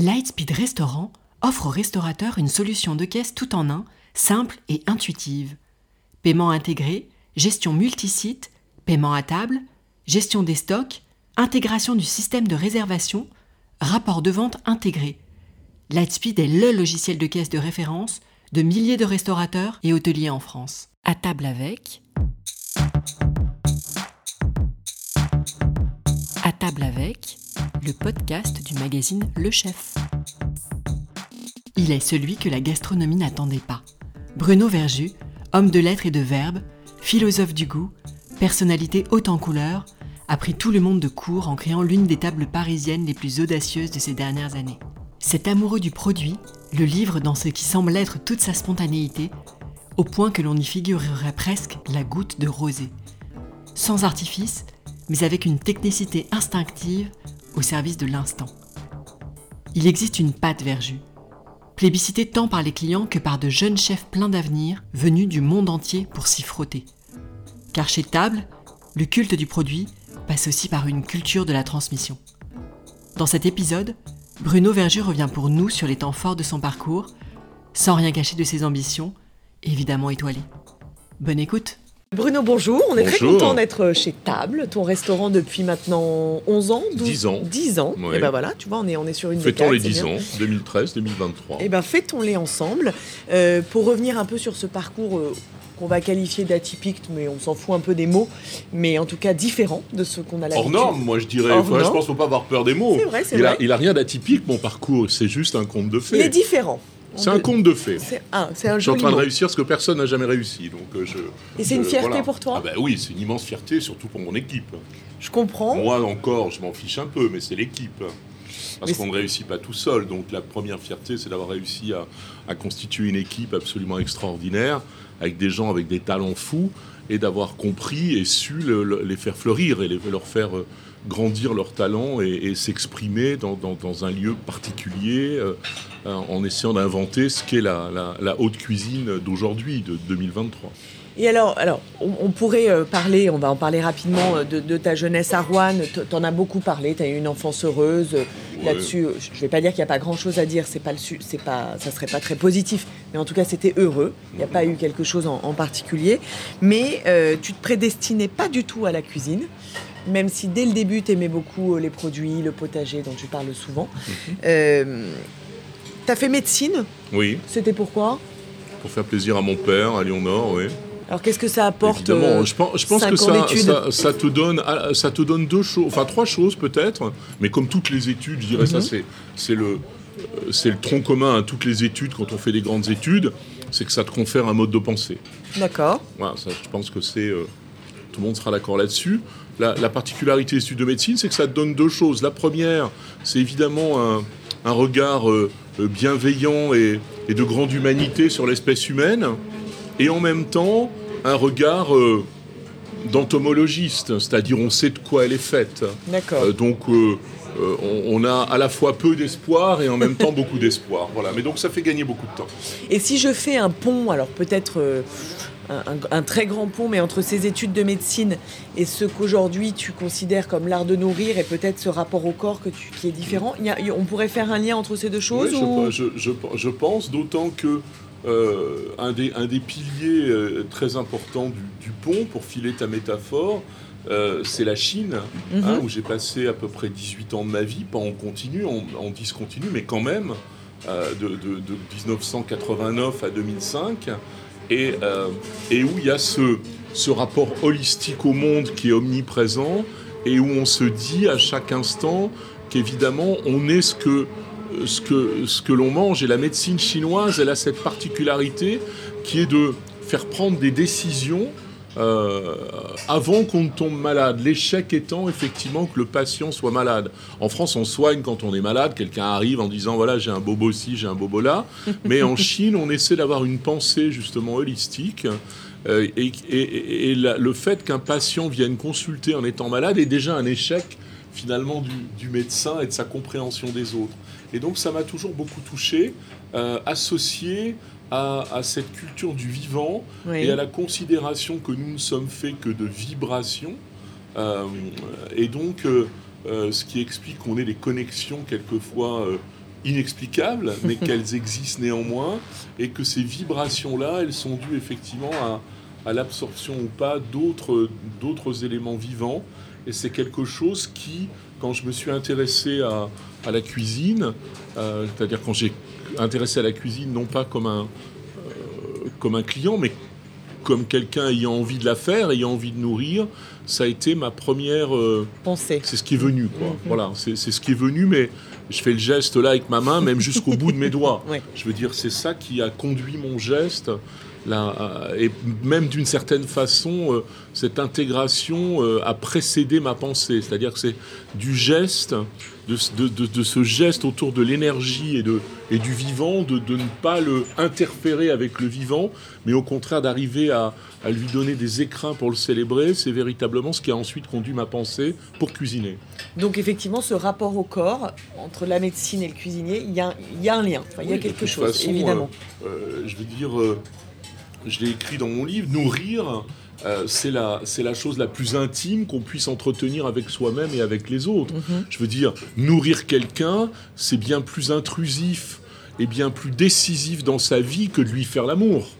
Lightspeed Restaurant offre aux restaurateurs une solution de caisse tout en un, simple et intuitive. Paiement intégré, gestion multisite, paiement à table, gestion des stocks, intégration du système de réservation, rapport de vente intégré. Lightspeed est le logiciel de caisse de référence de milliers de restaurateurs et hôteliers en France. À table avec. À table avec, le podcast du magazine Le Chef. Il est celui que la gastronomie n'attendait pas. Bruno Verju, homme de lettres et de verbes, philosophe du goût, personnalité haute en couleur, a pris tout le monde de court en créant l'une des tables parisiennes les plus audacieuses de ces dernières années. Cet amoureux du produit le livre dans ce qui semble être toute sa spontanéité, au point que l'on y figurerait presque la goutte de rosée. Sans artifice, mais avec une technicité instinctive au service de l'instant. Il existe une pâte verjus, plébiscitée tant par les clients que par de jeunes chefs pleins d'avenir venus du monde entier pour s'y frotter. Car chez Table, le culte du produit passe aussi par une culture de la transmission. Dans cet épisode, Bruno Verger revient pour nous sur les temps forts de son parcours, sans rien cacher de ses ambitions, évidemment étoilées. Bonne écoute Bruno, bonjour. On est très content d'être chez Table, ton restaurant depuis maintenant 11 ans 10 ans. 10 ans. Et ben voilà, tu vois, on est, on est sur une Fêtons les 10 ans, 2013, 2023. Et ben fêtons-les ensemble. Euh, pour revenir un peu sur ce parcours euh, qu'on va qualifier d'atypique, mais on s'en fout un peu des mots, mais en tout cas différent de ce qu'on a l'habitude. Hors norme, moi je dirais. je pense qu'il ne faut pas avoir peur des mots. C'est vrai, c'est il vrai. A, il a rien d'atypique, mon parcours, c'est juste un conte de fées. Il est différent. C'est un conte de fées. C'est un, un Je suis en train de réussir ce que personne n'a jamais réussi. Donc euh, je, Et c'est une fierté voilà. pour toi Ah ben oui, c'est une immense fierté, surtout pour mon équipe. Je comprends. Moi encore, je m'en fiche un peu, mais c'est l'équipe. Parce qu'on ne réussit pas tout seul. Donc la première fierté, c'est d'avoir réussi à, à constituer une équipe absolument extraordinaire, avec des gens avec des talents fous, et d'avoir compris et su le- le- les faire fleurir et les- leur faire euh, grandir leurs talents et, et s'exprimer dans, dans- dans un lieu particulier, euh, en essayant d'inventer ce qu'est la, la- la haute cuisine d'aujourd'hui, de 2023. Et alors, alors on, on pourrait euh, parler, on va en parler rapidement, euh, de, de ta jeunesse à Rouen. T'en as beaucoup parlé, tu as eu une enfance heureuse. euh, Là-dessus, je vais pas dire qu'il n'y a pas grand-chose à dire, c'est pas le c'est pas, ça serait pas très positif, mais en tout cas c'était heureux. Il n'y a pas eu quelque chose en, en particulier. Mais euh, tu te prédestinais pas du tout à la cuisine, même si dès le début tu aimais beaucoup les produits, le potager dont tu parles souvent. Euh, tu as fait médecine, Oui, c'était pourquoi pour faire plaisir à mon père, à Lyon-Nord, oui. Alors qu'est-ce que ça apporte Évidemment, euh, je pense, je pense que ça, ça, ça te donne, ah, ça te donne deux choses, enfin trois choses peut-être, mais comme toutes les études, je dirais ça Mhm. c'est, c'est le, euh, c'est le tronc commun à toutes les études quand on fait des grandes études, c'est que ça te confère un mode de pensée. D'accord. Voilà, ça, je pense que c'est, euh, tout le monde sera d'accord là-dessus. La, la particularité des études de médecine, c'est que ça te donne deux choses. La première, c'est évidemment un, un regard euh, bienveillant et, et de grande humanité sur l'espèce humaine, et en même temps un regard euh, d'entomologiste, c'est-à-dire on sait de quoi elle est faite. D'accord. Euh, donc euh, euh, on, on a à la fois peu d'espoir et en même temps beaucoup d'espoir. Voilà. Mais donc ça fait gagner beaucoup de temps. Et si je fais un pont, alors peut-être euh, un, très grand pont, mais entre ces études de médecine et ce qu'aujourd'hui tu considères comme l'art de nourrir et peut-être ce rapport au corps que tu, qui est différent, il y a- on pourrait faire un lien entre ces deux choses Oui, ou... je, je- je- je pense, d'autant que euh, un, des, un des piliers euh, très importants du, du pont, pour filer ta métaphore, euh, c'est la Chine, Mhm. hein, où j'ai passé à peu près 18 ans de ma vie, pas en continu, en, en discontinu, mais quand même, de, de- de 1989 à 2005, et, euh, et où il y a ce, ce rapport holistique au monde qui est omniprésent, et où on se dit à chaque instant qu'évidemment, on est ce que ce que, ce que l'on mange. Et la médecine chinoise, elle a cette particularité qui est de faire prendre des décisions euh, avant qu'on ne tombe malade. L'échec étant effectivement que le patient soit malade. En France, on soigne quand on est malade. Quelqu'un arrive en disant voilà, j'ai un bobo ci, j'ai un bobo là. Mais en Chine, on essaie d'avoir une pensée justement holistique. Euh, et et- et- et la- le fait qu'un patient vienne consulter en étant malade est déjà un échec finalement du, du médecin et de sa compréhension des autres. Et donc ça m'a toujours beaucoup touché, euh, associé à, à cette culture du vivant Oui. et à la considération que nous ne sommes faits que de vibrations. Euh, et donc, euh, euh, ce qui explique qu'on ait des connexions quelquefois euh, inexplicables, mais qu'elles existent néanmoins, et que ces vibrations-là, elles sont dues effectivement à, à l'absorption ou pas d'autres, d'autres éléments vivants. Et c'est quelque chose qui, quand je me suis intéressé à, à la cuisine, euh, c'est-à-dire quand j'ai intéressé à la cuisine, non pas comme un, euh, comme un client, mais comme quelqu'un ayant envie de la faire, ayant envie de nourrir, ça a été ma première euh, pensée. C'est ce qui est venu, quoi. Mhm. Voilà, c'est, c'est ce qui est venu, mais je fais le geste là avec ma main, même jusqu'au bout de mes doigts. Je veux dire, c'est ça qui a conduit mon geste euh, et même d'une certaine façon, euh, cette intégration euh, a précédé ma pensée. C'est-à-dire que c'est du geste, de, ce geste autour de l'énergie et, et du vivant, de, ne pas le interférer avec le vivant, mais au contraire d'arriver à, lui donner des écrins pour le célébrer. C'est véritablement ce qui a ensuite conduit ma pensée pour cuisiner. Donc effectivement, ce rapport au corps, entre la médecine et le cuisinier, il y a, un lien, il y a quelque chose, évidemment. je veux dire je l'ai écrit dans mon livre, nourrir, euh, c'est la, la chose la plus intime qu'on puisse entretenir avec soi-même et avec les autres. Mhm. Je veux dire, nourrir quelqu'un, c'est bien plus intrusif et bien plus décisif dans sa vie que de lui faire l'amour.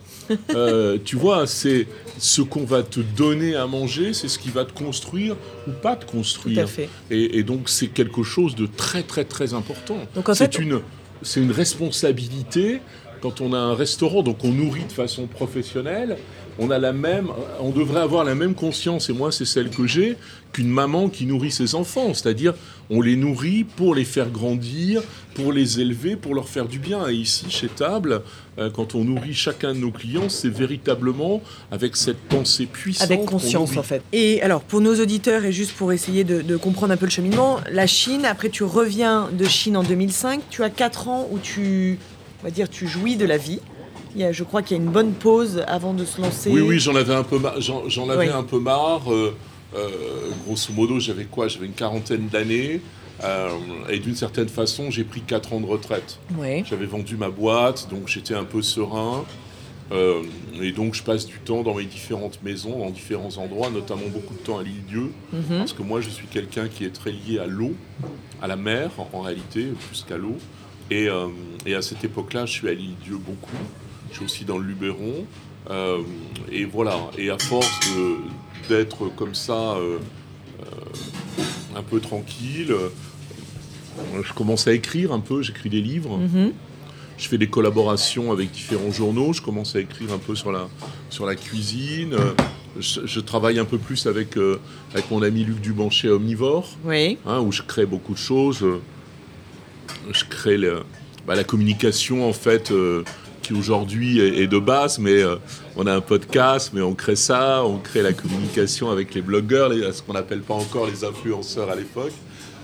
Euh, tu vois, c'est ce qu'on va te donner à manger, c'est ce qui va te construire ou pas te construire. Et, donc c'est quelque chose de très très très important. C'est une, c'est une responsabilité quand on a un restaurant, donc on nourrit de façon professionnelle, on a la même, on devrait avoir la même conscience, et moi c'est celle que j'ai, qu'une maman qui nourrit ses enfants. C'est-à-dire, on les nourrit pour les faire grandir, pour les élever, pour leur faire du bien. Et ici, chez Table, euh, quand on nourrit chacun de nos clients, c'est véritablement avec cette pensée puissante. Avec conscience, en fait. Et alors, pour nos auditeurs, et juste pour essayer de, de, comprendre un peu le cheminement, la Chine, après tu reviens de Chine en 2005, tu as 4 ans où tu on va dire, tu jouis de la vie. Il y a, je crois qu'il y a une bonne pause avant de se lancer. Oui, oui, j'en avais un peu, j'en, avais un peu marre. Euh, euh, grosso modo, j'avais quoi? J'avais une quarantaine d'années. Euh, et d'une certaine façon, j'ai pris 4 ans de retraite. J'avais vendu ma boîte, donc j'étais un peu serein. et donc je passe du temps dans mes différentes maisons, dans différents endroits, notamment beaucoup de temps à l'île Dieu, mhm. parce que moi je suis quelqu'un qui est très lié à l'eau, à la mer en réalité, plus qu'à l'eau. Euh, et, à cette époque-là, je suis à l'île Dieu beaucoup. Je suis aussi dans le Luberon. Euh, et voilà. Et à force d'être comme ça, euh, un peu tranquille, je commence à écrire un peu. J'écris des livres. Mm-hmm. Je fais des collaborations avec différents journaux. Je commence à écrire un peu sur la, sur la cuisine. Je, travaille un peu plus avec, avec mon ami Luc Dubanché Omnivore, oui. Hein, où je crée beaucoup de choses je crée bah, la communication en fait euh, qui aujourd'hui est, de base, mais euh, on a un podcast, mais on crée ça, on crée la communication avec les blogueurs, ce qu'on n'appelle pas encore les influenceurs à l'époque.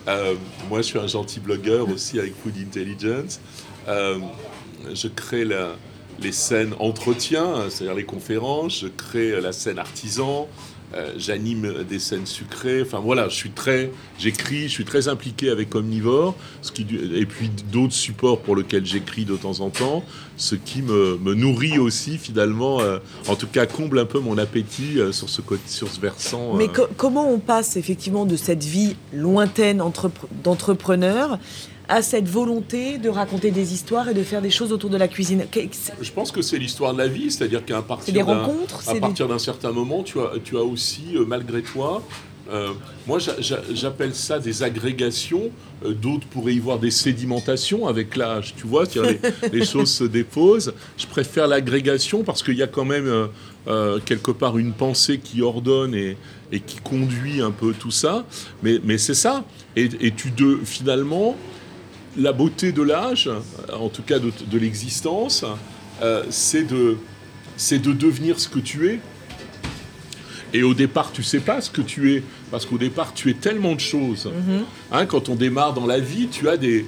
Euh, moi, je suis un gentil blogueur aussi avec Food Intelligence. je crée les scènes entretien, c'est-à-dire les conférences, je crée la scène artisan, euh, j'anime des scènes sucrées. Enfin voilà, je suis très, j'écris, je suis très impliqué avec Omnivore, ce qui, et puis d'autres supports pour lesquels j'écris de temps en temps, ce qui me, me nourrit aussi finalement, euh, en tout cas comble un peu mon appétit euh, sur ce sur ce versant. Mais comment on passe effectivement de cette vie lointaine d'entrepreneur à cette volonté de raconter des histoires et de faire des choses autour de la cuisine Je pense que c'est l'histoire de la vie, c'est-à-dire qu'à partir d'un partir d'un certain moment, tu as, tu as aussi, euh, malgré toi, euh, moi, j'appelle ça des agrégations. Euh, d'autres pourraient y voir des sédimentations avec l'âge. Tu vois, les, les, choses se déposent. Je préfère l'agrégation parce qu'il y a quand même quelque part une pensée qui ordonne et, et, qui conduit un peu tout ça. Mais, mais c'est ça. Et, et tu de, finalement, la beauté de l'âge, en tout cas de, l'existence, euh, c'est de, de devenir ce que tu es. Et au départ, tu sais pas ce que tu es, parce qu'au départ, tu es tellement de choses. Mhm. Hein, quand on démarre dans la vie, tu as des,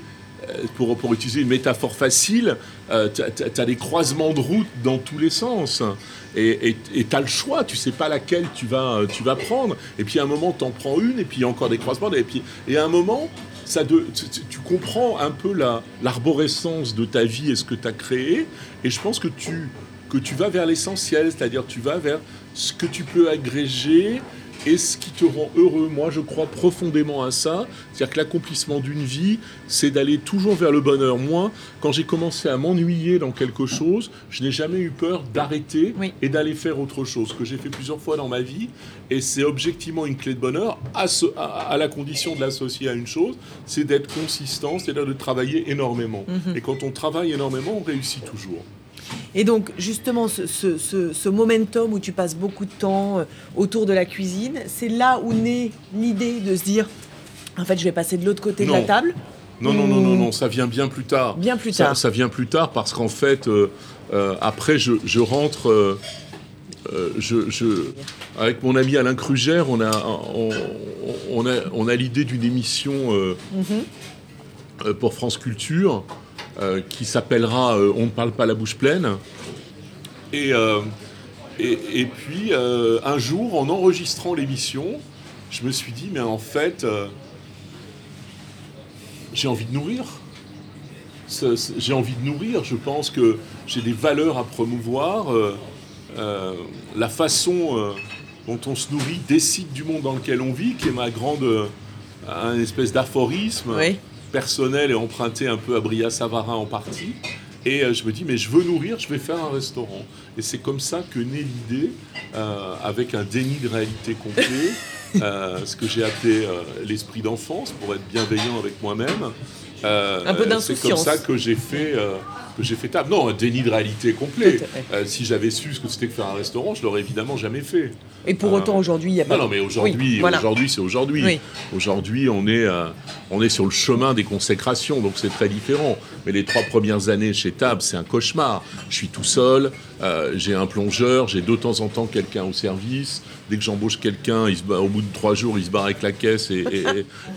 euh, pour, pour utiliser une métaphore facile, euh, tu as, des croisements de route dans tous les sens. Et tu as le choix, tu sais pas laquelle tu vas, tu vas prendre. Et puis à un moment, tu en prends une, et puis il y a encore des croisements. Et puis et à un moment, tu, comprends un peu l'arborescence de ta vie et ce que tu as créé, et je pense que tu, que tu vas vers l'essentiel, c'est-à-dire tu vas vers ce que tu peux agréger et ce qui te rend heureux. Moi, je crois profondément à ça. C'est-à-dire que l'accomplissement d'une vie, c'est d'aller toujours vers le bonheur. Moi, quand j'ai commencé à m'ennuyer dans quelque chose, je n'ai jamais eu peur d'arrêter et d'aller faire autre chose, que j'ai fait plusieurs fois dans ma vie. Et c'est objectivement une clé de bonheur, à, à, la condition de l'associer à une chose, c'est d'être consistant, c'est-à-dire de travailler énormément. Mhm. Et quand on travaille énormément, on réussit toujours. Et donc, justement, ce, momentum où tu passes beaucoup de temps euh, autour de la cuisine, c'est là où naît l'idée de se dire, en fait, je vais passer de l'autre côté de la table non, non, non, non, non, ça vient bien plus tard. Bien plus tard. Ça, vient plus tard parce qu'en fait, euh, euh, après, je, rentre. je, avec mon ami Alain Krugère, on a, on, a, on a l'idée d'une émission mhm. pour France Culture euh, qui s'appellera euh, On ne parle pas la bouche pleine. Et, euh, et, puis, un jour, en enregistrant l'émission, je me suis dit, mais en fait, j'ai envie de nourrir. J'ai envie de nourrir. Je pense que j'ai des valeurs à promouvoir. la façon dont on se nourrit décide du monde dans lequel on vit, qui est ma grande, un espèce d'aphorisme. Oui personnel et emprunté un peu à Bria Savarin en partie. Et euh, je me dis, mais je veux nourrir, je vais faire un restaurant. Et c'est comme ça que naît l'idée, euh, avec un déni de réalité complet, euh, ce que j'ai appelé l'esprit d'enfance, pour être bienveillant avec moi-même. un peu d'insouciance. C'est comme ça que j'ai fait j'ai fait table. Non, un déni de réalité complet. Euh, si j'avais su ce que c'était que faire un restaurant, je l'aurais évidemment jamais fait. Et pour autant, euh, aujourd'hui, il n'y a pas. Non, non, mais aujourd'hui, aujourd'hui, c'est aujourd'hui. Aujourd'hui, on est, euh, on est sur le chemin des consécrations, donc c'est très différent. Mais les trois premières années chez Tab, c'est un cauchemar. Je suis tout seul, j'ai un plongeur, j'ai de temps en temps quelqu'un au service. Dès que j'embauche quelqu'un, au bout de trois jours, il se barre avec la caisse et,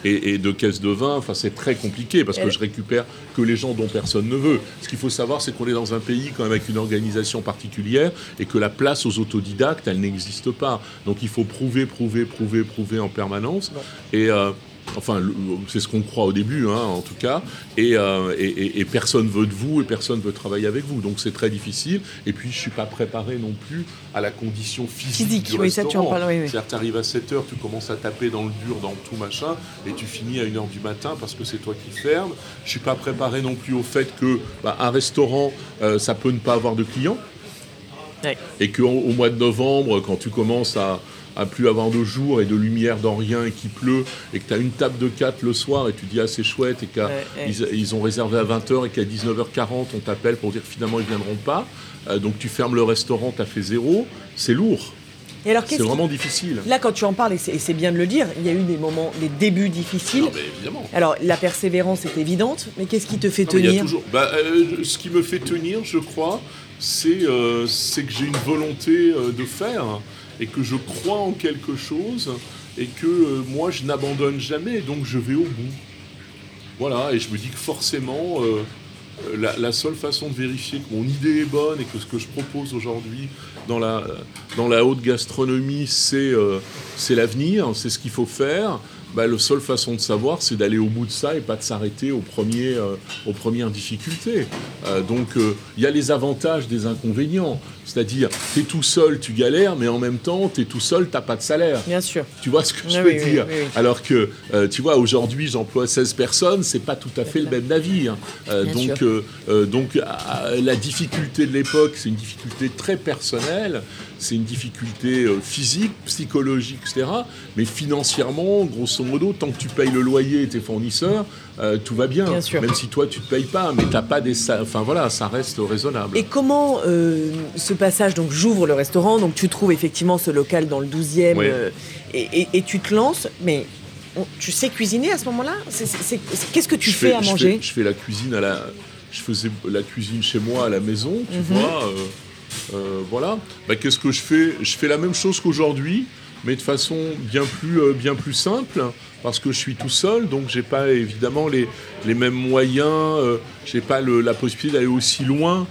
et, deux caisses de vin. Enfin, c'est très compliqué parce que je récupère que les gens dont personne ne veut. Ce qu'il faut savoir, c'est qu'on est dans un pays quand même avec une organisation particulière et que la place aux autodidactes, elle n'existe pas. Donc il faut prouver, prouver, prouver, prouver en permanence. Et euh, Enfin, c'est ce qu'on croit au début, hein, en tout cas. Euh, et, et, personne veut de vous et personne veut travailler avec vous. Donc c'est très difficile. Et puis je suis pas préparé non plus à la condition physique, du oui, Ça, tu en parles, oui, C'est-à-dire tu arrives à 7 heures, tu commences à taper dans le dur, dans tout machin, et tu finis à 1 heure du matin parce que c'est toi qui fermes. Je suis pas préparé non plus au fait que bah, un restaurant, euh, ça peut ne pas avoir de clients. Et qu'au au mois de novembre, quand tu commences à, à plus avoir de jour et de lumière dans rien et qu'il pleut et que tu as une table de 4 le soir et tu dis ah c'est chouette et qu'ils ils ont réservé à 20h et qu'à 19h40 on t'appelle pour dire finalement ils viendront pas euh, donc tu fermes le restaurant tu as fait zéro c'est lourd c'est vraiment difficile. Là, quand tu en parles, et c'est bien de le dire, il y a eu des moments, des débuts difficiles. Évidemment. Alors, la persévérance est évidente, mais qu'est-ce qui te fait tenir? toujours... bah, euh, Ce qui me fait tenir, je crois, c'est euh, que j'ai une volonté de faire et que je crois en quelque chose et que euh, moi je n'abandonne jamais, donc je vais au bout. Voilà, et je me dis que forcément, euh, la, seule façon de vérifier que mon idée est bonne et que ce que je propose aujourd'hui dans la, dans la haute gastronomie, c'est euh, c'est l'avenir, c'est ce qu'il faut faire, bah, la seule façon de savoir, c'est d'aller au bout de ça et pas de s'arrêter aux, premiers, euh, aux premières difficultés. Euh, donc, euh, il y a les avantages des inconvénients. C'est-à-dire, tu es tout seul, tu galères, mais en même temps, tu es tout seul, tu pas de salaire. Bien sûr. Tu vois ce que je veux dire Alors que, tu vois, aujourd'hui, j'emploie 16 personnes, c'est pas tout à fait le même navire. donc, donc la difficulté de l'époque, c'est une difficulté très personnelle c'est une difficulté physique, psychologique, etc. Mais financièrement, grosso modo, tant que tu payes le loyer et tes fournisseurs, euh, tout va bien. Même si toi, tu ne te payes pas, mais t'as pas des... Enfin voilà, ça reste raisonnable. Et comment euh, ce passage, donc j'ouvre le restaurant, donc tu trouves effectivement ce local dans le 12e, et, tu te lances, mais tu sais cuisiner à ce moment-là? Qu'est-ce que tu fais, à manger? je fais, la cuisine à la... Je faisais la cuisine chez moi à la maison, tu mhm. vois. Euh, voilà. Bah, qu'est-ce que je fais? Je fais la même chose qu'aujourd'hui, mais de façon bien plus, euh, bien plus simple, parce que je suis tout seul, donc j'ai pas évidemment les, les mêmes moyens, euh, j'ai pas la possibilité d'aller aussi loin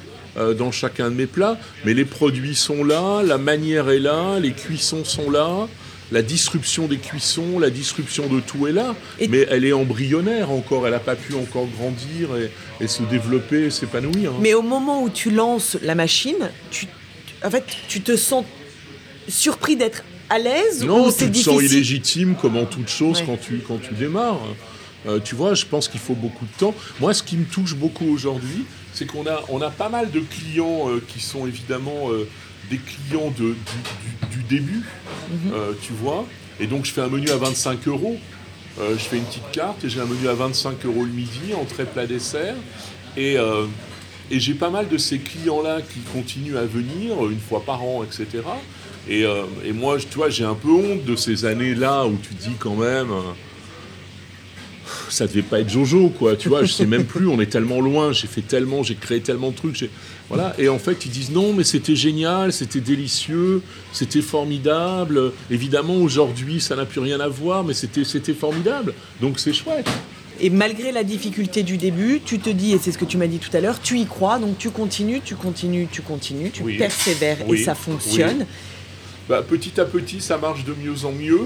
dans chacun de mes plats, mais les produits sont là, la manière est là, les cuissons sont là la disruption des cuissons, la disruption de tout est là, mais elle est embryonnaire encore, elle n'a pas pu encore grandir et, se développer, s'épanouir. Hein. Mais au moment où tu lances la machine, tu, en fait, tu te sens surpris d'être à l'aise Non, tu te sens illégitime comme en toute chose Ouais. quand, tu, quand tu démarres. Euh, tu vois, je pense qu'il faut beaucoup de temps. Moi, ce qui me touche beaucoup aujourd'hui, c'est qu'on a, on a pas mal de clients euh, qui sont évidemment euh, des clients de, du, du- du début, Mhm. tu vois. Et donc, je fais un menu à 25 euros. Je fais une petite carte et j'ai un menu à 25 euros le midi, entrée, plat, dessert. Et, et j'ai pas mal de ces clients-là qui continuent à venir une fois par an, etc. Et, euh, et moi, tu vois, j'ai un peu honte de ces années-là où tu dis quand même, euh, ça devait pas être Jojo, quoi. Tu vois, je sais même plus. On est tellement loin. J'ai fait tellement, j'ai créé tellement de trucs. Voilà. Et en fait, ils disent non, mais c'était génial, c'était délicieux, c'était formidable. Évidemment, aujourd'hui, ça n'a plus rien à voir, mais c'était, formidable. Donc c'est chouette. Et malgré la difficulté du début, tu te dis, et c'est ce que tu m'as dit tout à l'heure, tu y crois, donc tu continues, tu continues, tu continues, tu Oui. persévères Oui. et ça fonctionne. Bah, petit à petit, ça marche de mieux en mieux.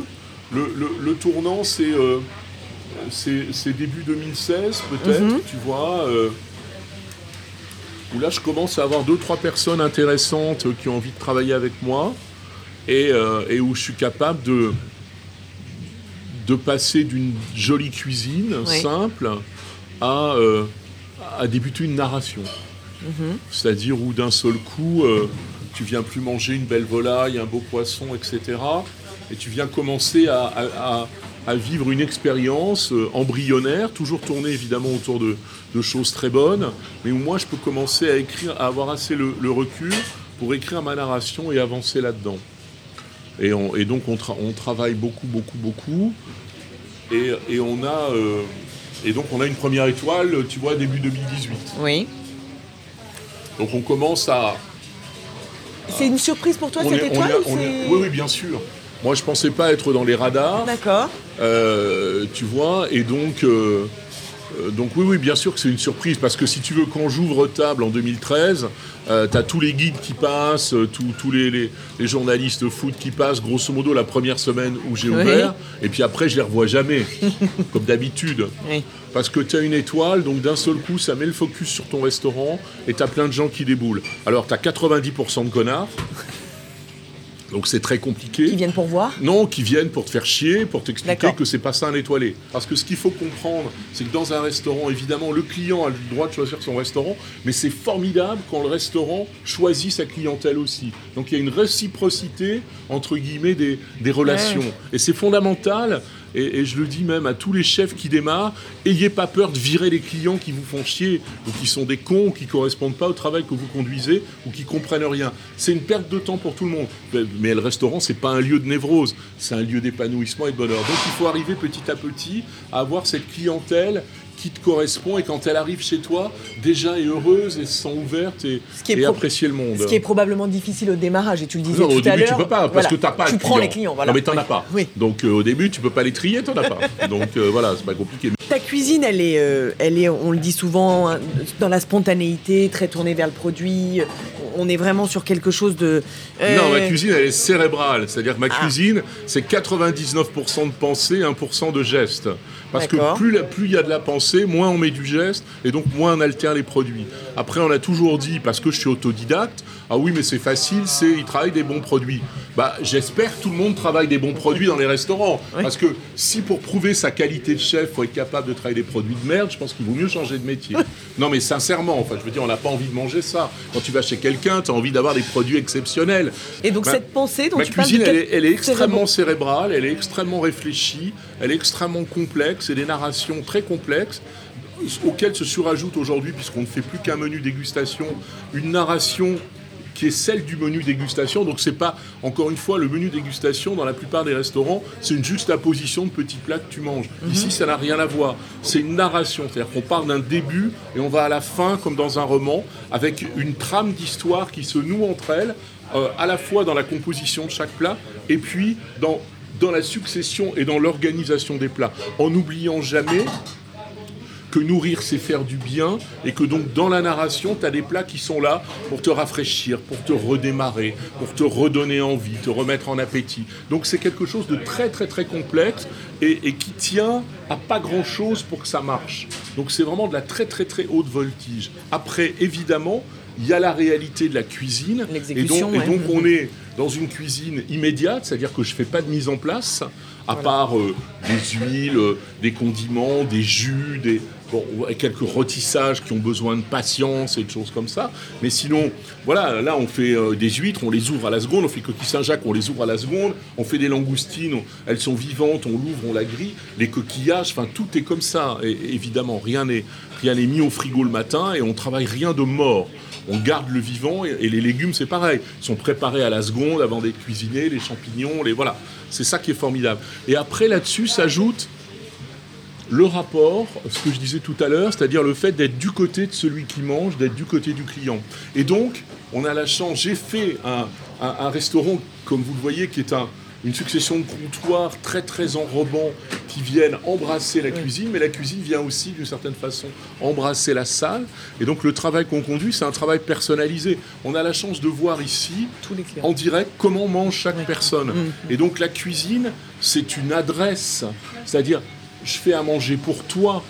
Le, le- le tournant, c'est, euh, début 2016, peut-être, Mhm. tu vois. euh, où là, je commence à avoir deux, trois personnes intéressantes qui ont envie de travailler avec moi et, euh, et où je suis capable de, de passer d'une jolie cuisine Oui. simple à, euh, à débuter une narration. C'est-à-dire où d'un seul coup, euh, tu viens plus manger une belle volaille, un beau poisson, etc. Et tu viens commencer à, à- à- à vivre une expérience euh, embryonnaire, toujours tournée évidemment autour de, de choses très bonnes, mais où moi je peux commencer à écrire, à avoir assez le, le recul pour écrire ma narration et avancer là-dedans. Et, on- et donc on, tra- on travaille beaucoup, beaucoup, beaucoup. Et, et on a, euh, et donc on a une première étoile, tu vois, début 2018. Oui. Donc on commence à. C'est une surprise pour toi on cette est- on étoile est- ou on est- c'est- oui, oui, bien sûr. Moi, je pensais pas être dans les radars, D'accord. euh, tu vois, et donc, euh, donc oui, oui, bien sûr que c'est une surprise, parce que si tu veux, quand j'ouvre table en 2013, tu as tous les guides qui passent, euh, tous les, les- les journalistes foot qui passent, grosso modo la première semaine où j'ai Oui. ouvert, et puis après, je les revois jamais, comme d'habitude. Oui. Parce que tu as une étoile, donc d'un seul coup, ça met le focus sur ton restaurant et tu as plein de gens qui déboulent. Alors, tu as 90% de connards, donc c'est très compliqué. Qui viennent pour voir Non, qui viennent pour te faire chier, pour t'expliquer que c'est pas ça un étoilé. Parce que ce qu'il faut comprendre, c'est que dans un restaurant, évidemment, le client a le droit de choisir son restaurant, mais c'est formidable quand le restaurant choisit sa clientèle aussi. Donc il y a une réciprocité, entre guillemets, des, des relations. Et c'est fondamental. Et, je le dis même à tous les chefs qui démarrent, ayez pas peur de virer les clients qui vous font chier, ou qui sont des cons, ou qui correspondent pas au travail que vous conduisez, ou qui comprennent rien. C'est une perte de temps pour tout le monde. Mais, mais le restaurant, c'est pas un lieu de névrose, c'est un lieu d'épanouissement et de bonheur. Donc il faut arriver petit à petit à avoir cette clientèle qui te correspond et quand elle arrive chez toi, déjà est heureuse et se sent ouverte et, Ce qui est et pro- apprécier le monde. Ce qui est probablement difficile au démarrage, et tu le disais Non, tout au à début, l'heure. tu peux pas, parce Voilà. que t'as pas Tu prends les clients, voilà. Non, mais t'en Oui. as pas. Oui. Donc, euh, au début, tu peux pas les trier, t'en as pas. Donc, euh, voilà, c'est pas compliqué. Ta cuisine, elle est, euh, elle est, on le dit souvent, hein, dans la spontanéité, très tournée vers le produit. On est vraiment sur quelque chose de. euh, Non, ma cuisine, elle est cérébrale. C'est-à-dire que ma Ah. cuisine, c'est 99% de pensée, 1% de geste. Parce que plus la- plus il y a de la pensée, moins on met du geste, et donc moins on altère les produits. Après, on a toujours dit, parce que je suis autodidacte, ah oui, mais c'est facile, c'est ils travaillent des bons produits. Bah, j'espère que tout le monde travaille des bons produits dans les restaurants. Parce que si pour prouver sa qualité de chef, faut être capable de travailler des produits de merde, je pense qu'il vaut mieux changer de métier. non, mais sincèrement, enfin, je veux dire, on n'a pas envie de manger ça. Quand tu vas chez quelqu'un, tu as envie d'avoir des produits exceptionnels. Et donc cette pensée dont Ma tu parles. cuisine, elle est, elle est quel- extrêmement cérébrale, elle est extrêmement réfléchie, elle est extrêmement complexe, et des narrations très complexes auxquelles se surajoute aujourd'hui, puisqu'on ne fait plus qu'un menu dégustation, une narration qui est celle du menu dégustation. Donc c'est pas, encore une fois, le menu dégustation dans la plupart des restaurants, c'est une juxtaposition de petits plats que tu manges. Ici, ça n'a rien à voir. C'est une narration, c'est-à-dire qu'on part d'un début et on va à la fin, comme dans un roman, avec une trame d'histoire qui se noue entre elles, euh, à la fois dans la composition de chaque plat et puis dans dans la succession et dans l'organisation des plats, en n'oubliant jamais que nourrir c'est faire du bien et que donc dans la narration, tu as des plats qui sont là pour te rafraîchir, pour te redémarrer, pour te redonner envie, te remettre en appétit. Donc c'est quelque chose de très très très complexe et, et qui tient à pas grand chose pour que ça marche. Donc c'est vraiment de la très très très haute voltige. Après, évidemment, il y a la réalité de la cuisine. Et donc, et donc on est dans une cuisine immédiate, c'est-à-dire que je ne fais pas de mise en place, à part euh, des huiles, euh, des condiments, des jus, des, bon, quelques rôtissages qui ont besoin de patience et de choses comme ça. Mais sinon, voilà, là on fait euh, des huîtres, on les ouvre à la seconde, on fait coquilles Saint-Jacques, on les ouvre à la seconde, on fait des langoustines, elles sont vivantes, on l'ouvre, on la grille, les coquillages, enfin tout est comme ça. Et, évidemment, rien n'est rien n'est mis au frigo le matin et on travaille rien de mort on garde le vivant et, les légumes c'est pareil, ils sont préparés à la seconde avant d'être cuisinés, les champignons, les voilà. C'est ça qui est formidable. Et après là-dessus s'ajoute le rapport, ce que je disais tout à l'heure, c'est-à-dire le fait d'être du côté de celui qui mange, d'être du côté du client. Et donc, on a la chance, j'ai fait un restaurant, comme vous le voyez, qui est un, une succession de comptoirs très très enrobants qui viennent embrasser la cuisine, mais la cuisine vient aussi d'une certaine façon embrasser la salle. Et donc le travail qu'on conduit, c'est un travail personnalisé. On a la chance de voir ici, en direct, comment mange chaque personne. Mm. Et donc la cuisine, c'est une adresse. C'est-à-dire, je fais à manger pour toi,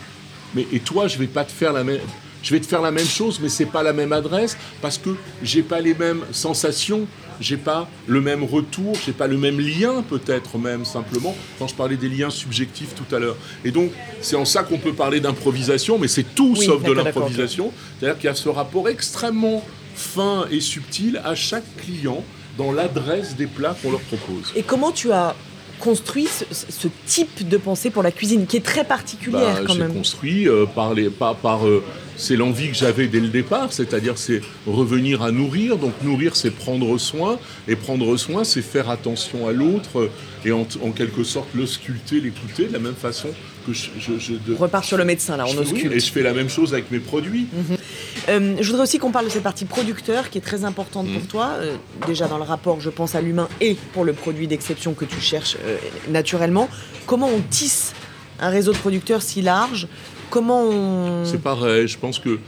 mais et toi, je vais pas te faire la même je vais te faire la même chose, mais c'est pas la même adresse parce que j'ai pas les mêmes sensations, j'ai pas le même retour, j'ai pas le même lien peut-être même simplement quand je parlais des liens subjectifs tout à l'heure. Et donc c'est en ça qu'on peut parler d'improvisation, mais c'est tout sauf de l'improvisation. C'est-à-dire qu'il y a ce rapport extrêmement fin et subtil à chaque client dans l'adresse des plats qu'on leur propose. Et comment tu as construit ce, type de pensée pour la cuisine qui est très particulière bah, quand même construit euh, par les, par, par euh, c'est l'envie que j'avais dès le départ, c'est-à-dire c'est revenir à nourrir. Donc nourrir, c'est prendre soin, et prendre soin, c'est faire attention à l'autre et en, quelque sorte le sculpter, l'écouter de la même façon que je. je, repart sur le médecin là, on ausculte. Et je fais la même chose avec mes produits. Mhm. Euh, je voudrais aussi qu'on parle de cette partie producteur qui est très importante pour mhm. toi. Euh, déjà dans le rapport, je pense à l'humain et pour le produit d'exception que tu cherches euh, naturellement. Comment on tisse un réseau de producteurs si large? Comment C'est pareil. Je pense que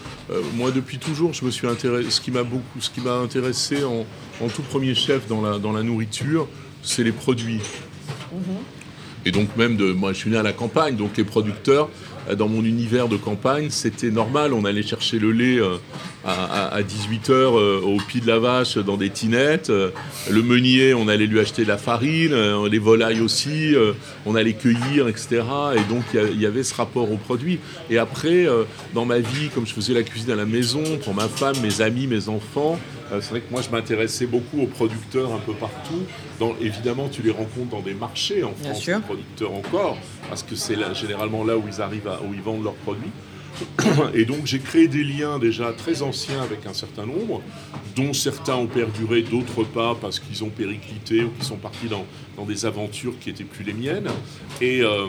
moi, depuis toujours, je me suis intéressé. Ce qui m'a beaucoup, ce qui m'a intéressé en, tout premier chef dans la, dans la nourriture, c'est les produits. Mhm. Et donc même de, moi, je suis né à la campagne, donc les producteurs, euh, dans mon univers de campagne, c'était normal. On allait chercher le lait euh, à, 18h au pied de la vache dans des tinettes. Le meunier, on allait lui acheter de la farine. Les volailles aussi, on allait cueillir, etc. Et donc il y, avait ce rapport au produit. Et après, dans ma vie, comme je faisais la cuisine à la maison, pour ma femme, mes amis, mes enfants, euh, c'est vrai que moi, je m'intéressais beaucoup aux producteurs un peu partout. Dans, évidemment, tu les rencontres dans des marchés en France, les producteurs encore, parce que c'est généralement là où ils arrivent, à, où ils vendent leurs produits. Et donc j'ai créé des liens déjà très anciens avec un certain nombre, dont certains ont perduré, d'autres pas parce qu'ils ont périclité ou qu'ils sont partis dans, dans, des aventures qui étaient plus les miennes. Et, euh,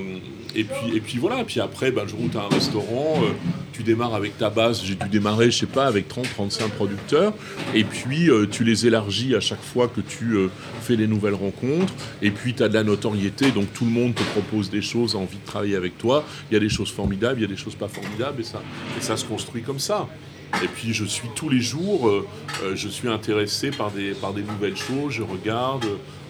et, puis, et puis voilà, puis après, ben, je route à un restaurant, euh, tu démarres avec ta base, j'ai dû démarrer, je sais pas, avec 30, 35 producteurs, et puis euh, tu les élargis à chaque fois que tu fais des nouvelles rencontres, et puis tu as de la notoriété, donc tout le monde te propose des choses, a envie de travailler avec toi, il y a des choses formidables, il y a des choses pas formidables et ça, et ça se construit comme ça. Et puis je suis tous les jours, euh, euh, je suis intéressé par des, par des nouvelles choses, je regarde,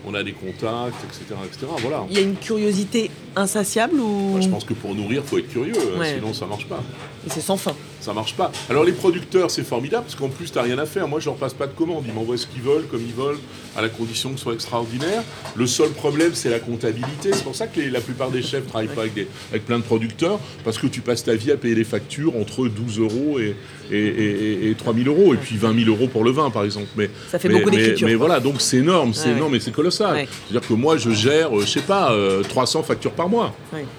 on a des contacts, etc. etc. Voilà. Il y a une curiosité insatiable ou... je pense que pour nourrir, il faut être curieux, hein, sinon ça marche pas. Et c'est sans fin. Ça marche pas. Alors les producteurs, c'est formidable parce qu'en plus, tu n'as rien à faire. Moi, je leur passe pas de commande. Ils m'envoient ce qu'ils veulent, comme ils veulent, à la condition que ce soit extraordinaire. Le seul problème, c'est la comptabilité. C'est pour ça que la plupart des chefs travaillent pas avec, avec plein de producteurs parce que tu passes ta vie à payer les factures entre 12 euros et, et, et, 3 000 euros. Et puis 20 000 euros pour le vin, par exemple. Mais, ça fait beaucoup d'écriture. Mais, voilà, donc c'est énorme. C'est énorme et c'est colossal. C'est-à-dire que moi, je gère, euh, je sais pas, 300 euh, factures par mois.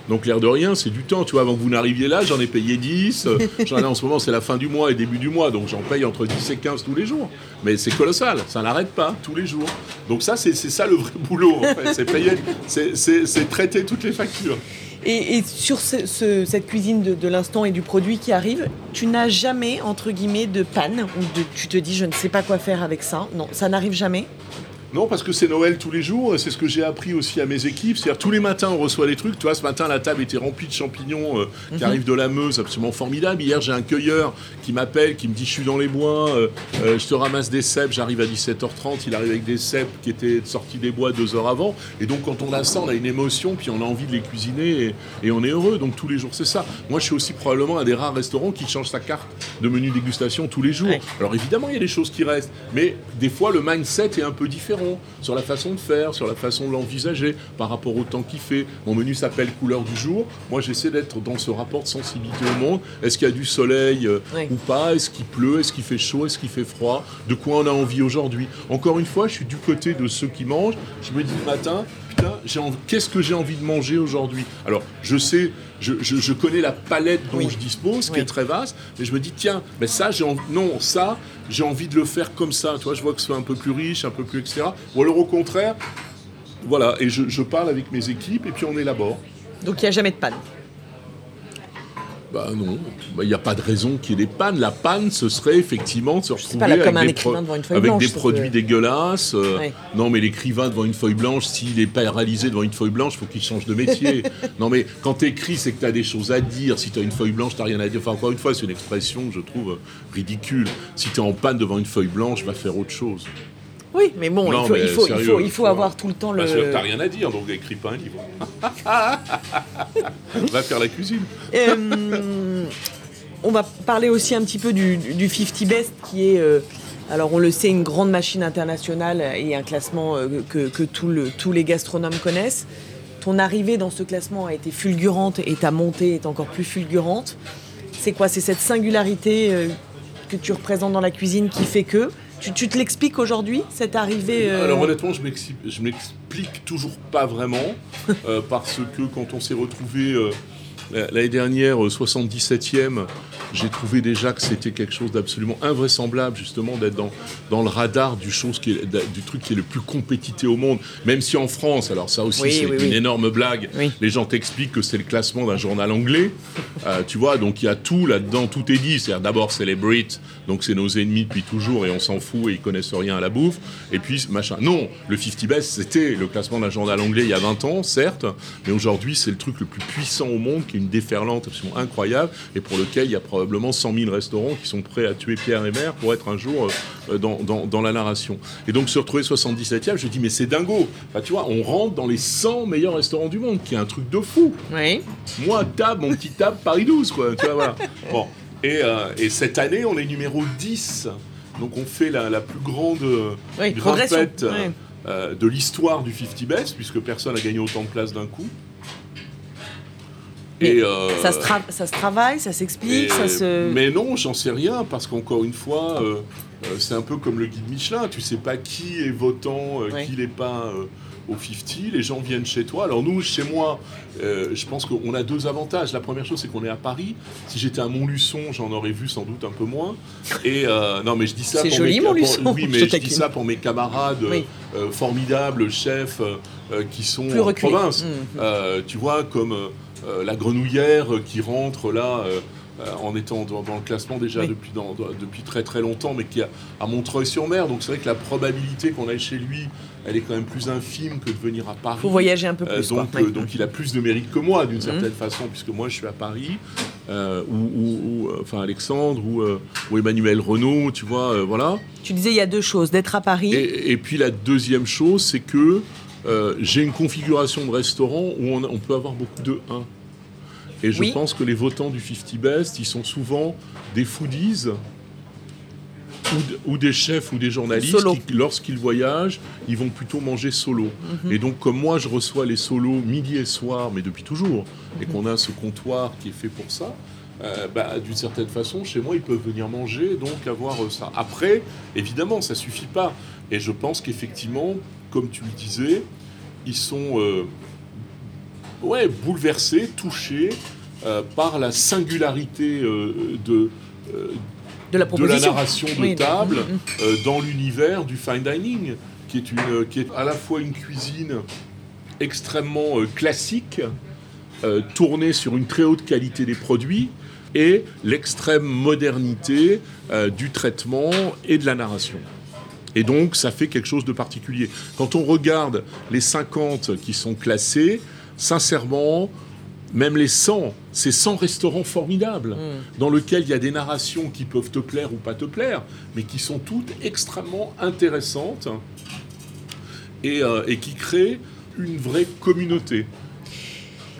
Donc l'air de rien, c'est du temps. Tu vois, avant que vous n'arriviez là, j'en ai payé 10. Euh, j'en ai en ce moment, c'est la fin du mois et début du mois, donc j'en paye entre 10 et 15 tous les jours. Mais c'est colossal, ça n'arrête pas tous les jours. Donc ça, c'est ça le vrai boulot. C'est payer, c'est traiter toutes les factures. Et, sur cette cuisine de, l'instant et du produit qui arrive, tu n'as jamais, entre guillemets, de panne, ou de, tu te dis, je ne sais pas quoi faire avec ça. Non, ça n'arrive jamais Non, parce que c'est Noël tous les jours, c'est ce que j'ai appris aussi à mes équipes. C'est-à-dire tous les matins on reçoit des trucs. Tu vois, ce matin la table était remplie de champignons euh, qui Mhm. arrivent de la Meuse, absolument formidable. Hier j'ai un cueilleur qui m'appelle, qui me dit je suis dans les bois, euh, euh, je te ramasse des cèpes, j'arrive à 17h30, il arrive avec des cèpes qui étaient sortis des bois deux heures avant. Et donc quand on a ça, on a une émotion, puis on a envie de les cuisiner et, et on est heureux. Donc tous les jours c'est ça. Moi je suis aussi probablement un des rares restaurants qui change sa carte de menu dégustation tous les jours. Ouais. Alors évidemment, il y a des choses qui restent, mais des fois, le mindset est un peu différent sur la façon de faire, sur la façon de l'envisager par rapport au temps qu'il fait. Mon menu s'appelle couleur du jour. Moi, j'essaie d'être dans ce rapport de sensibilité au monde. Est-ce qu'il y a du soleil euh, Oui. ou pas? Est-ce qu'il pleut? Est-ce qu'il fait chaud? Est-ce qu'il fait froid? De quoi on a envie aujourd'hui? Encore une fois, je suis du côté de ceux qui mangent. Je me dis le matin, putain, j'ai envie- qu'est-ce que j'ai envie de manger aujourd'hui? Alors, je sais, je, je- je connais la palette dont Oui. je dispose, qui Oui. est très vaste, mais je me dis, tiens, mais ça, j'ai envie, non, ça, j'ai envie de le faire comme ça. Tu vois, je vois que c'est un peu plus riche, un peu plus, etc. Ou alors, au contraire, voilà, et je, je parle avec mes équipes et puis on élabore. Donc il n'y a jamais de panne. Bah non, Bah, il n'y a pas de raison qu'il y ait des pannes. La panne, ce serait effectivement de se retrouver pas, là, comme avec, un des, avec blanche, des produits dégueulasses. euh, Ouais. Non, mais l'écrivain devant une feuille blanche, s'il est paralysé devant une feuille blanche, il faut qu'il change de métier. non, mais quand tu écris, c'est que tu as des choses à dire. Si tu as une feuille blanche, tu rien à dire. Enfin, encore une fois, c'est une expression que je trouve euh, ridicule. Si tu es en panne devant une feuille blanche, va faire autre chose. Oui, mais bon, Non, il faut, mais il faut, il sérieux, faut, il faut faut- avoir tout le temps le. T'as rien à dire, donc écris pas un livre. va faire la cuisine. Euh, on va parler aussi un petit peu du, du 50 Best qui est, euh, alors on le sait, une grande machine internationale et un classement euh, que, que tout le- tous les gastronomes connaissent. Ton arrivée dans ce classement a été fulgurante et ta montée est encore plus fulgurante. C'est quoi? C'est cette singularité que tu représentes dans la cuisine qui fait que tu, tu te l'expliques aujourd'hui, cette arrivée euh, Alors honnêtement, je je m'explique toujours pas vraiment, euh, parce que quand on s'est retrouvé euh, l'année dernière, euh, 77e, j'ai trouvé déjà que c'était quelque chose d'absolument invraisemblable, justement, d'être dans, dans le radar du, chose qui est- du truc qui est le plus compétité au monde, même si en France, alors ça aussi Oui, c'est oui, une oui. énorme blague, les gens t'expliquent que c'est le classement d'un journal anglais, Euh, tu vois, donc il y a tout là-dedans, tout est dit, c'est-à-dire d'abord c'est les Brits, donc c'est nos ennemis depuis toujours et on s'en fout et ils connaissent rien à la bouffe, et puis machin. Non, le 50 Best c'était le classement d'un journal anglais il y a 20 ans, certes, mais aujourd'hui c'est le truc le plus puissant au monde, qui est une déferlante absolument incroyable, et pour lequel il y a probablement 100 000 restaurants qui sont prêts à tuer Pierre et Mère pour être un jour euh, dans, dans- dans la narration. Et donc se retrouver 77e, je dis mais c'est dingo. Enfin, tu vois, on rentre dans les 100 meilleurs restaurants du monde, qui est un truc de fou Oui. moi, table, mon petit table Paris 12, quoi. Tu vois, voilà. Bon. Et, euh, et cette année, on est numéro 10. Donc on fait la, la plus grande euh, Oui, grimpette euh, de l'histoire du 50 Best, puisque personne n'a gagné autant de places d'un coup. Et, euh, Ça se, tra- ça se travaille, ça s'explique, ça se. Mais non, j'en sais rien, parce qu'encore une fois, euh, euh, c'est un peu comme le guide Michelin. Tu sais pas qui est votant, euh, qui n'est pas au 50. Les gens viennent chez toi. Alors nous, chez moi, euh, je pense qu'on a deux avantages. La première chose, c'est qu'on est à Paris. Si j'étais à Montluçon, j'en aurais vu sans doute un peu moins. Et euh, non, mais je dis ça C'est pour joli, mes, Montluçon, pour- oui, mais je, dis ça pour mes camarades Oui. euh, formidables, chefs, qui sont Plus en province. Euh, tu vois, comme la grenouillère euh, qui rentre là, euh, euh, en étant dans, dans le classement déjà Oui. depuis, dans- dans- depuis très très longtemps, mais qui est à Montreuil-sur-Mer. Donc c'est vrai que la probabilité qu'on aille chez lui, elle est quand même plus infime que de venir à Paris. faut voyager un peu Euh, plus. donc, quoi. euh, Ouais. donc il a plus de mérite que moi d'une certaine Mhm. façon, puisque moi je suis à Paris, euh, ou, euh, enfin Alexandre, ou, euh, ou Emmanuel Renault, tu vois, euh, voilà. Tu disais il y a deux choses, d'être à Paris. Et, et puis la deuxième chose, c'est que euh, j'ai une configuration de restaurant où on, on peut avoir beaucoup de 1. Et je Oui. pense que les votants du 50 Best, ils sont souvent des foodies ou, des chefs ou des journalistes Solo. qui, lorsqu'ils voyagent, ils vont plutôt manger solo. Mhm. Et donc, comme moi, je reçois les solos midi et soir, mais depuis toujours, et qu'on a ce comptoir qui est fait pour ça, euh, bah, d'une certaine façon, chez moi, ils peuvent venir manger, donc avoir euh, ça. Après, évidemment, ça suffit pas. Et je pense qu'effectivement, comme tu le disais, ils sont euh, ouais, bouleversés, touchés euh, par la singularité euh, de, de la de la narration de Oui, table mm, mm. dans l'univers du fine dining, qui est, une, qui est à la fois une cuisine extrêmement classique, tournée sur une très haute qualité des produits, et l'extrême modernité euh, du traitement et de la narration. Et donc, ça fait quelque chose de particulier. Quand on regarde les 50 qui sont classés, sincèrement, même les 100, c'est 100 restaurants formidables, mm. dans lesquels il y a des narrations qui peuvent te plaire ou pas te plaire, mais qui sont toutes extrêmement intéressantes et, euh, et qui créent une vraie communauté.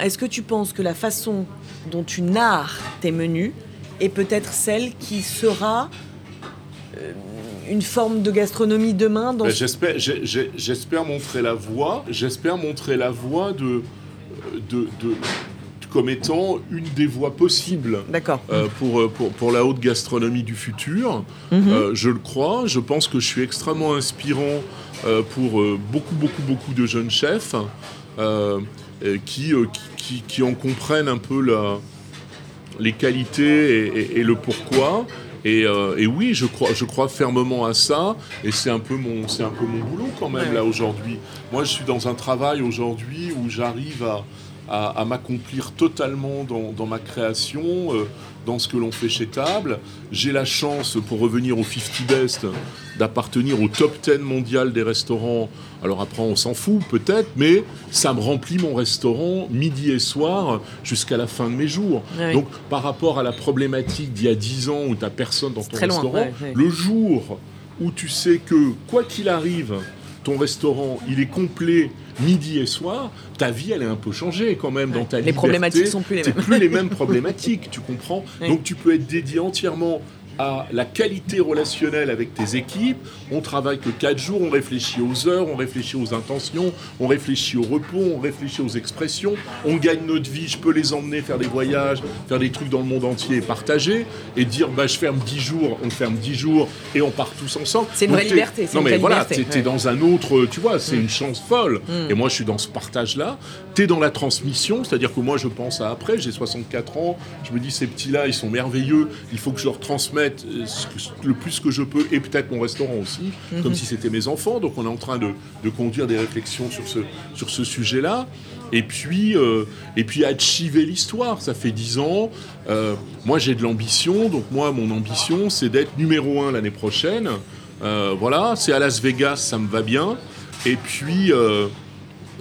Est-ce que tu penses que la façon dont tu narres tes menus est peut-être celle qui sera euh, une forme de gastronomie demain ben, J'espère montrer la voie, j'espère montrer la voie de, de, de comme étant une des voies possibles euh, pour, euh, pour, pour, la haute gastronomie du futur. Mhm. Euh, je le crois. Je pense que je suis extrêmement inspirant pour beaucoup, beaucoup, beaucoup de jeunes chefs qui, qui, qui, en comprennent un peu la, les qualités et, le pourquoi. Et, et, oui, je crois, je crois fermement à ça. Et c'est un peu mon, c'est un peu mon boulot quand même là aujourd'hui. Moi, je suis dans un travail aujourd'hui où j'arrive à, à, m'accomplir totalement dans, ma création, euh, dans ce que l'on fait chez Table. J'ai la chance, pour revenir au 50 Best, d'appartenir au top 10 mondial des restaurants. Alors après, on s'en fout peut-être, mais ça me remplit mon restaurant midi et soir jusqu'à la fin de mes jours. Donc par rapport à la problématique d'il y a 10 ans où tu n'as personne dans ton restaurant, le jour où tu sais que, quoi qu'il arrive, ton restaurant, il est complet midi et soir, ta vie, elle est un peu changée quand même dans ta les problématiques sont plus les mêmes. plus les mêmes problématiques, tu comprends? Donc tu peux être dédié entièrement à la qualité relationnelle avec tes équipes. On travaille que 4 jours, on réfléchit aux heures, on réfléchit aux intentions, on réfléchit au repos, on réfléchit aux expressions. On gagne notre vie, je peux les emmener faire des voyages, faire des trucs dans le monde entier et partager. Et dire, bah, je ferme 10 jours, on ferme 10 jours et on part tous ensemble. C'est une vraie liberté. Non, mais voilà, tu es, dans un autre, tu vois, c'est mm. une chance folle. Mm. Et moi, je suis dans ce partage-là. Tu es dans la transmission, c'est-à-dire que moi, je pense à après, j'ai 64 ans, je me dis, ces petits-là, ils sont merveilleux, il faut que je leur transmette euh, le plus que je peux, et peut-être mon restaurant aussi, mhm. comme si c'était mes enfants. Donc on est en train de, conduire des réflexions sur ce, sur ce sujet-là. Et puis, euh, et puis achiver l'histoire. Ça fait dix ans. Euh, moi, j'ai de l'ambition. Donc moi, mon ambition, c'est d'être numéro un l'année prochaine. voilà, c'est à Las Vegas, ça me va bien. Et puis,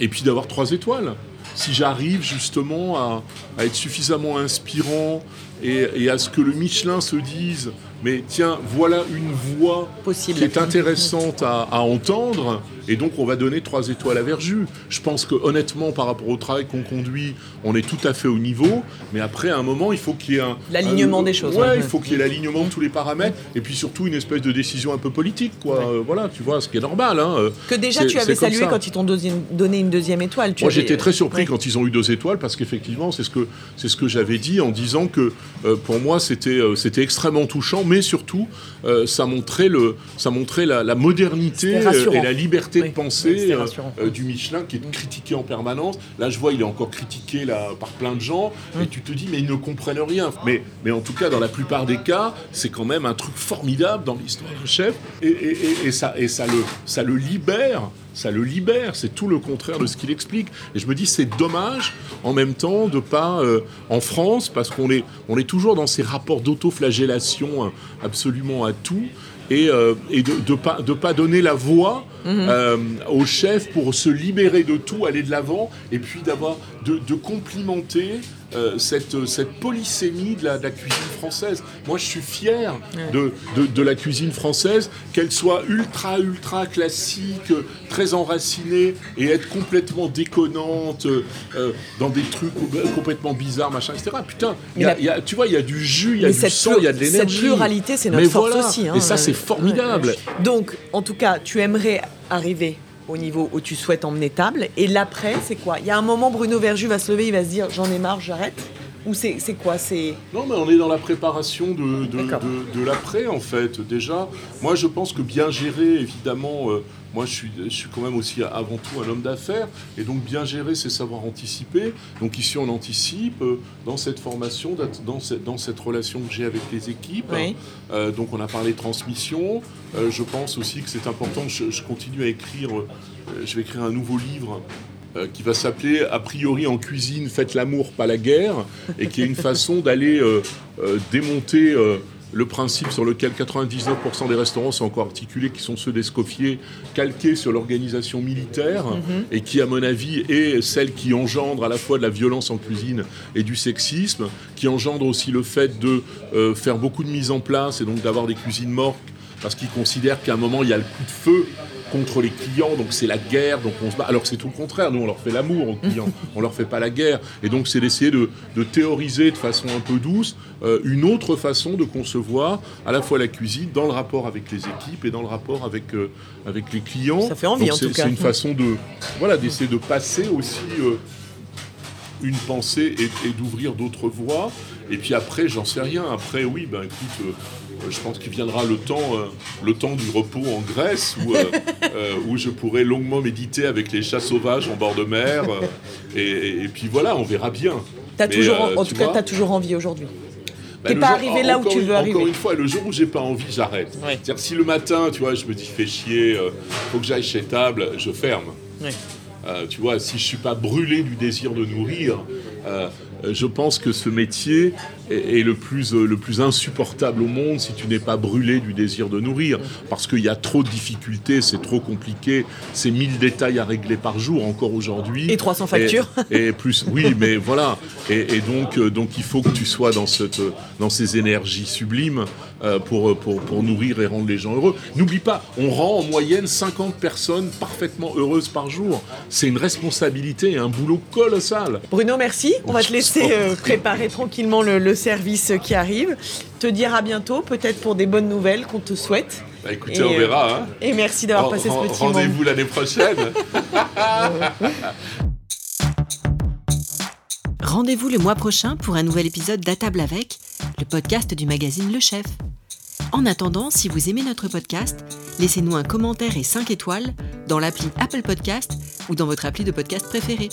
et puis d'avoir trois étoiles si j'arrive justement à, être suffisamment inspirant et, à ce que le Michelin se dise mais tiens, voilà une voix Possible. qui est intéressante à, entendre, et donc on va donner trois étoiles à Verjus. Je pense que honnêtement, par rapport au travail qu'on conduit, on est tout à fait au niveau, mais après, à un moment, il faut qu'il y ait un... L'alignement des choses. Ouais, il faut qu'il y ait l'alignement de tous les paramètres, et puis surtout une espèce de décision un peu politique, quoi. Euh, voilà, tu vois, ce qui est normal. Hein. Que déjà tu avais salué quand ils t'ont donné une deuxième étoile. Moi, j'étais très surpris quand ils ont eu deux étoiles, parce qu'effectivement, c'est ce que, ce que j'avais dit en disant que euh, pour moi, c'était euh, c'était extrêmement touchant, mais surtout, euh, ça montrait, le, ça montrait la, modernité euh, et la liberté de penser euh, du Michelin qui est critiqué en permanence. Là, je vois, il est encore critiqué là, par plein de gens, et tu te dis, mais ils ne comprennent rien. Mais, mais en tout cas, dans la plupart des cas, c'est quand même un truc formidable dans l'histoire. Du chef, et, et, ça, et ça, le, ça le libère ça le libère, c'est tout le contraire de ce qu'il explique. Et je me dis, c'est dommage en même temps de pas, euh, en France, parce qu'on est, on est toujours dans ces rapports d'autoflagellation hein, absolument à tout, et, euh, et de ne pas, de pas donner la voix mhm. euh, au chef pour se libérer de tout, aller de l'avant, et puis d'avoir, de, de complimenter euh, cette, cette polysémie de la, cuisine française. Moi, je suis fier de, de, la cuisine française, qu'elle soit ultra, ultra classique, très enracinée, et être complètement déconnante euh, dans des trucs complètement bizarres, machin, etc. Putain, y a, tu vois, il y a du jus, il y a du sang, il y a de l'énergie. Cette pluralité, c'est notre force aussi. Hein. et ça, c'est formidable. Donc, en tout cas, tu aimerais arriver au niveau où tu souhaites emmener table. Et l'après, c'est quoi? Il y a un moment, Bruno Verju va se lever, il va se dire j'en ai marre, j'arrête ou c'est quoi c'est Non, mais on est dans la préparation de, de, l'après, en fait. Déjà, moi, je pense que bien gérer, évidemment, euh, moi, je suis, je suis quand même aussi avant tout un homme d'affaires. Et donc, bien gérer, c'est savoir anticiper. Donc, ici, on anticipe euh, dans cette formation, dans cette, dans cette relation que j'ai avec les équipes. Euh, donc, on a parlé transmission. je pense aussi que c'est important. Je, je, continue à écrire. je vais écrire un nouveau livre euh, qui va s'appeler A priori en cuisine, faites l'amour, pas la guerre, et qui est une façon d'aller euh, euh, démonter le principe sur lequel 99% des restaurants sont encore articulés, qui sont ceux d'Escoffier, calqués sur l'organisation militaire, Mhm. et qui, à mon avis, est celle qui engendre à la fois de la violence en cuisine et du sexisme, qui engendre aussi le fait de faire beaucoup de mise en place et donc d'avoir des cuisines mortes, parce qu'ils considèrent qu'à un moment, il y a le coup de feu contre les clients, donc c'est la guerre, donc on se bat. Alors que c'est tout le contraire, nous on leur fait l'amour aux clients, on leur fait pas la guerre. Et donc c'est d'essayer de, de théoriser de façon un peu douce euh, une autre façon de concevoir à la fois la cuisine dans le rapport avec les équipes et dans le rapport avec, euh, avec les clients. Ça fait envie, Donc, en c'est- tout cas. C'est une façon de voilà d'essayer de passer aussi euh, une pensée et, et d'ouvrir d'autres voies. Et puis après, j'en sais rien. Après, oui, ben écoute, euh, euh, je pense qu'il viendra le temps, euh, le temps du repos en Grèce où, euh, où je pourrai longuement méditer avec les chats sauvages en bord de mer. et, et- et puis voilà, on verra bien. Mais, toujours, en tu tout cas, vois, t'as toujours envie aujourd'hui. bah, T'es pas jour- arrivé là où tu une- veux arriver. Encore une fois, le jour où j'ai pas envie, j'arrête. Ouais. C'est-à-dire si le matin, tu vois, je me dis fais chier, faut que j'aille chez table, je ferme. Ouais. Euh, tu vois, si je suis pas brûlé du désir de nourrir, euh, je pense que ce métier est, est le, plus, euh, le plus insupportable au monde si tu n'es pas brûlé du désir de nourrir. Parce qu'il y a trop de difficultés, c'est trop compliqué, c'est 1000 détails à régler par jour encore aujourd'hui. Et 300 factures. Et, et plus, oui, mais voilà. Et, et donc, euh, donc il faut que tu sois dans, cette, dans ces énergies sublimes euh, pour, pour, pour nourrir et rendre les gens heureux. N'oublie pas, on rend en moyenne 50 personnes parfaitement heureuses par jour. C'est une responsabilité et un boulot colossal. Bruno, merci. On va te laisser préparer tranquillement le, le service qui arrive. Te dire à bientôt, peut-être pour des bonnes nouvelles qu'on te souhaite. Bah, écoutez, Et, on euh, verra. Hein. Et merci d'avoir passé ce petit moment. Rendez-vous l'année prochaine. Rendez-vous le mois prochain pour un nouvel épisode d'À table avec, le podcast du magazine Le Chef. En attendant, si vous aimez notre podcast, laissez-nous un commentaire et 5 étoiles dans l'appli Apple Podcast ou dans votre appli de podcast préférée.